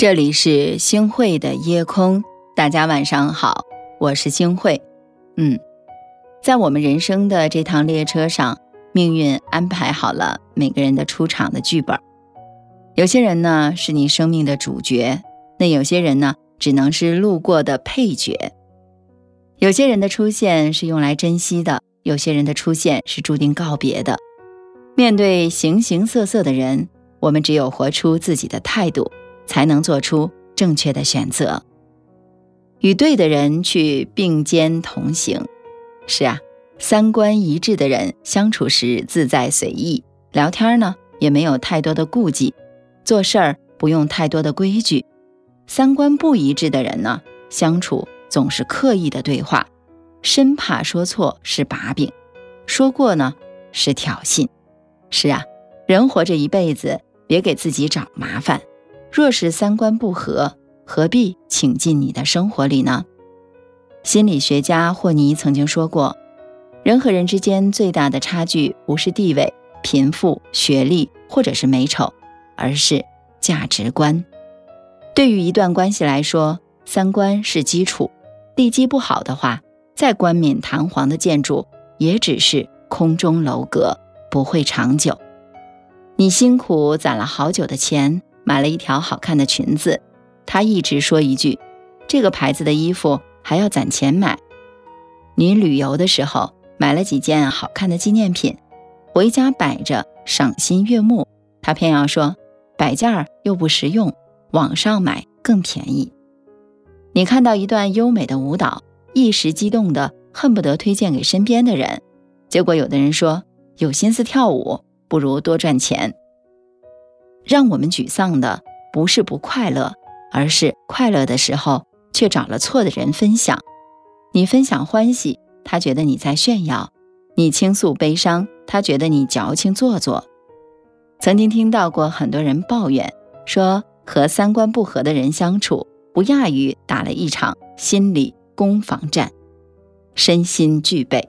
这里是星汇的夜空，大家晚上好，我是星汇。嗯，在我们人生的这趟列车上，命运安排好了每个人的出场的剧本。有些人呢是你生命的主角，那有些人呢只能是路过的配角。有些人的出现是用来珍惜的，有些人的出现是注定告别的。面对形形色色的人，我们只有活出自己的态度。才能做出正确的选择，与对的人去并肩同行。是啊，三观一致的人相处时自在随意，聊天呢也没有太多的顾忌，做事儿不用太多的规矩。三观不一致的人呢，相处总是刻意的对话，生怕说错是把柄，说过呢是挑衅。是啊，人活着一辈子，别给自己找麻烦。若是三观不合，何必请进你的生活里呢？心理学家霍尼曾经说过，人和人之间最大的差距不是地位、贫富、学历或者是美丑，而是价值观。对于一段关系来说，三观是基础，地基不好的话，再冠冕堂皇的建筑也只是空中楼阁，不会长久。你辛苦攒了好久的钱。买了一条好看的裙子，他一直说一句：“这个牌子的衣服还要攒钱买。”你旅游的时候买了几件好看的纪念品，回家摆着赏心悦目，他偏要说摆件儿又不实用，网上买更便宜。你看到一段优美的舞蹈，一时激动的恨不得推荐给身边的人，结果有的人说有心思跳舞不如多赚钱。让我们沮丧的不是不快乐，而是快乐的时候却找了错的人分享。你分享欢喜，他觉得你在炫耀；你倾诉悲伤，他觉得你矫情做作。曾经听到过很多人抱怨，说和三观不合的人相处，不亚于打了一场心理攻防战，身心俱备。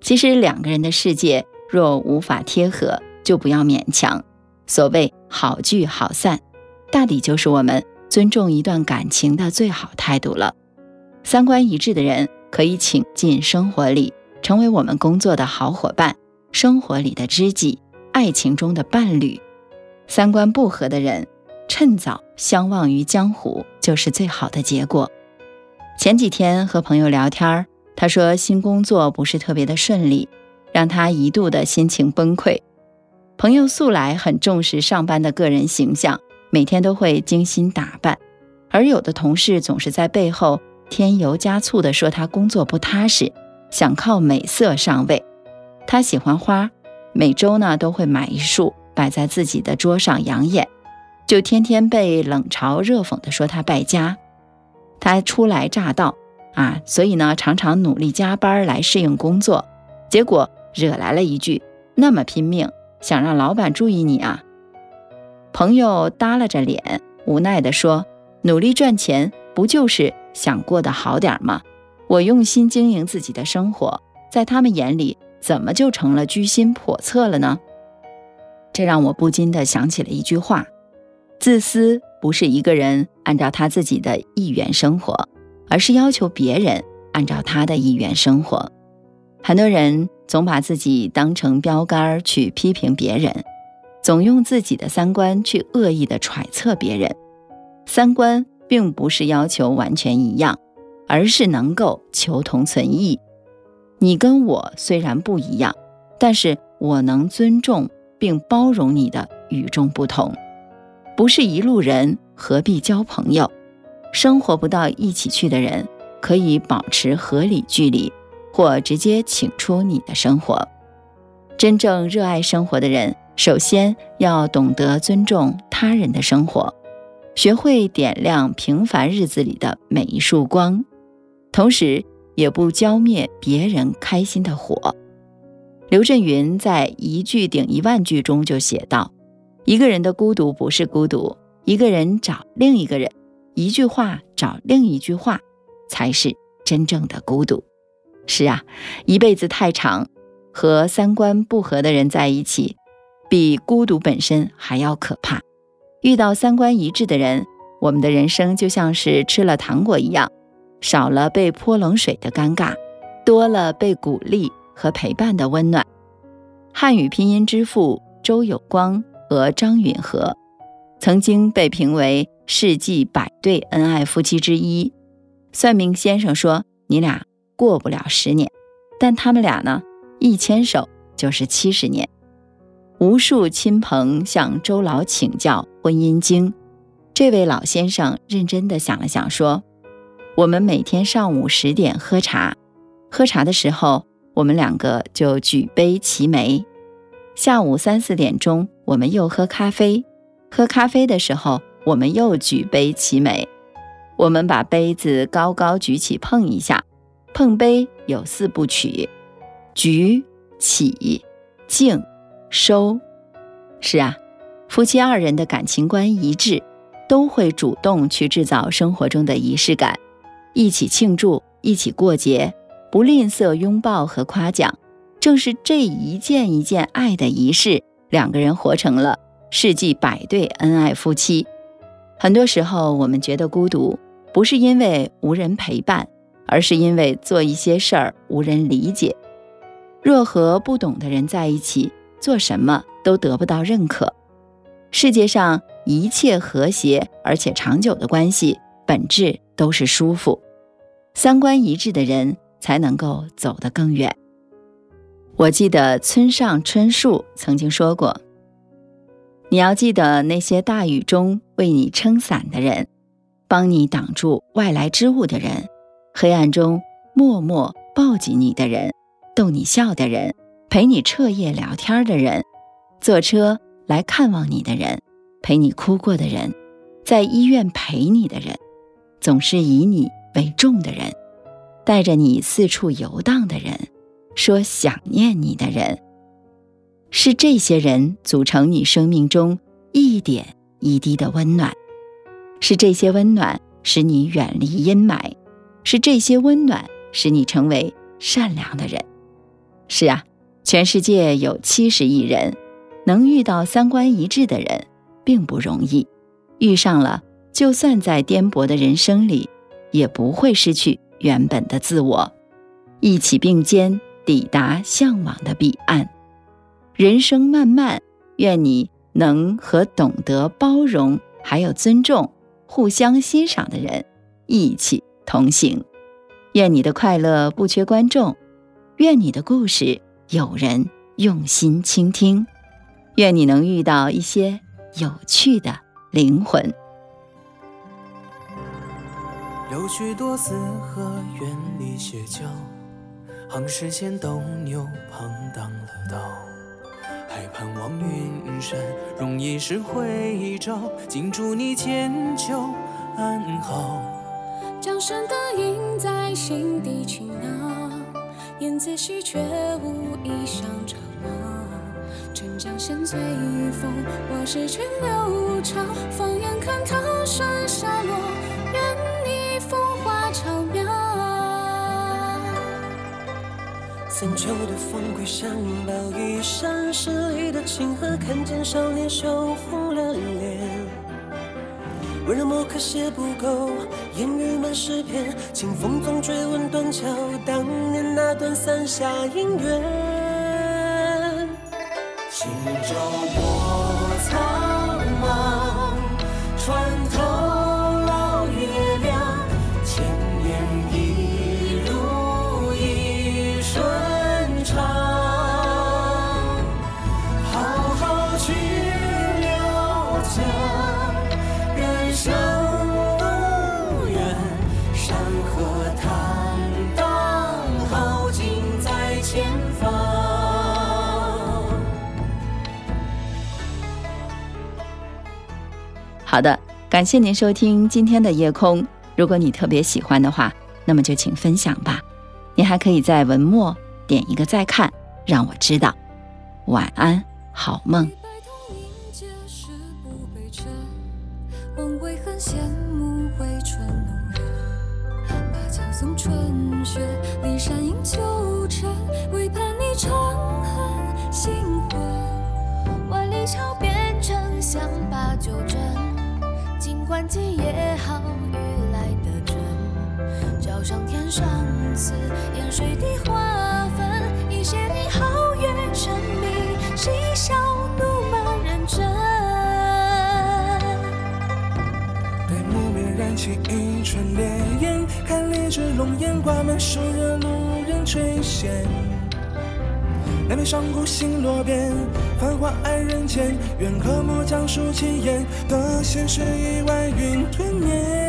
其实两个人的世界若无法贴合，就不要勉强。所谓好聚好散，大抵就是我们尊重一段感情的最好态度了。三观一致的人可以请进生活里，成为我们工作的好伙伴，生活里的知己，爱情中的伴侣。三观不合的人，趁早相忘于江湖，就是最好的结果。前几天和朋友聊天，他说新工作不是特别的顺利，让他一度的心情崩溃。朋友素来很重视上班的个人形象，每天都会精心打扮，而有的同事总是在背后添油加醋地说他工作不踏实，想靠美色上位。他喜欢花，每周呢都会买一束摆在自己的桌上养眼，就天天被冷嘲热讽地说他败家。他初来乍到啊，所以呢常常努力加班来适应工作，结果惹来了一句那么拼命。想让老板注意你啊？朋友耷拉着脸，无奈地说：“努力赚钱，不就是想过得好点吗？我用心经营自己的生活，在他们眼里，怎么就成了居心叵测了呢？”这让我不禁地想起了一句话：“自私不是一个人按照他自己的意愿生活，而是要求别人按照他的意愿生活。”很多人。总把自己当成标杆去批评别人，总用自己的三观去恶意的揣测别人。三观并不是要求完全一样，而是能够求同存异。你跟我虽然不一样，但是我能尊重并包容你的与众不同。不是一路人，何必交朋友？生活不到一起去的人，可以保持合理距离。或直接请出你的生活。真正热爱生活的人，首先要懂得尊重他人的生活，学会点亮平凡日子里的每一束光，同时也不浇灭别人开心的火。刘震云在《一句顶一万句》中就写道：“一个人的孤独不是孤独，一个人找另一个人，一句话找另一句话，才是真正的孤独。”是啊，一辈子太长，和三观不合的人在一起，比孤独本身还要可怕。遇到三观一致的人，我们的人生就像是吃了糖果一样，少了被泼冷水的尴尬，多了被鼓励和陪伴的温暖。汉语拼音之父周有光和张允和曾经被评为世纪百对恩爱夫妻之一。算命先生说：“你俩过不了十年。”但他们俩呢，一牵手就是七十年。无数亲朋向周老请教婚姻经，这位老先生认真地想了想，说：“我们每天上午十点喝茶，喝茶的时候，我们两个就举杯齐眉；下午三四点钟，我们又喝咖啡，喝咖啡的时候，我们又举杯齐眉。我们把杯子高高举起，碰一下。”碰杯有四部曲：举、起、敬、收。是啊，夫妻二人的感情观一致，都会主动去制造生活中的仪式感，一起庆祝，一起过节，不吝啬拥抱和夸奖。正是这一件一件爱的仪式，两个人活成了世纪百对恩爱夫妻。很多时候，我们觉得孤独，不是因为无人陪伴。而是因为做一些事儿无人理解。若和不懂的人在一起，做什么都得不到认可。世界上一切和谐而且长久的关系，本质都是舒服。三观一致的人才能够走得更远。我记得村上春树曾经说过：“你要记得那些大雨中为你撑伞的人，帮你挡住外来之物的人。”黑暗中默默抱紧你的人，逗你笑的人，陪你彻夜聊天的人，坐车来看望你的人，陪你哭过的人，在医院陪你的人，总是以你为重的人，带着你四处游荡的人，说想念你的人，是这些人组成你生命中一点一滴的温暖，是这些温暖使你远离阴霾。是这些温暖使你成为善良的人。是啊，全世界有七十亿人，能遇到三观一致的人并不容易。遇上了，就算在颠簸的人生里，也不会失去原本的自我，一起并肩抵达向往的彼岸。人生漫漫，愿你能和懂得包容、还有尊重、互相欣赏的人一起。同行，愿你的快乐不缺观众，愿你的故事有人用心倾听，愿你能遇到一些有趣的灵魂。有许多四合院里歇脚，行世间斗牛旁挡了道，还盼望云山容易时回照，尽祝你千秋安好。江山的影在心底轻挠，燕子戏却无意上长毛。趁江仙醉与风，我是群流潮。放眼看桃山下落，愿你风华长渺。三秋的风归山抱一山，十里的清河看见少年羞红了脸。温柔墨刻写不够，烟雨满诗篇。清风总追问断桥，当年那段伞下姻缘。轻舟好的，感谢您收听今天的夜空。如果你特别喜欢的话，那么就请分享吧。你还可以在文末点一个再看，让我知道。晚安，好梦。刺，沿水滴花粉，一些你皓月沉迷，嬉笑怒骂认真。待木棉燃起一串烈焰，看烈日龙颜挂满暑热，路人垂涎。南北上古星落边，繁华爱人间。愿科目讲述奇言，得现实亿万云吞咽。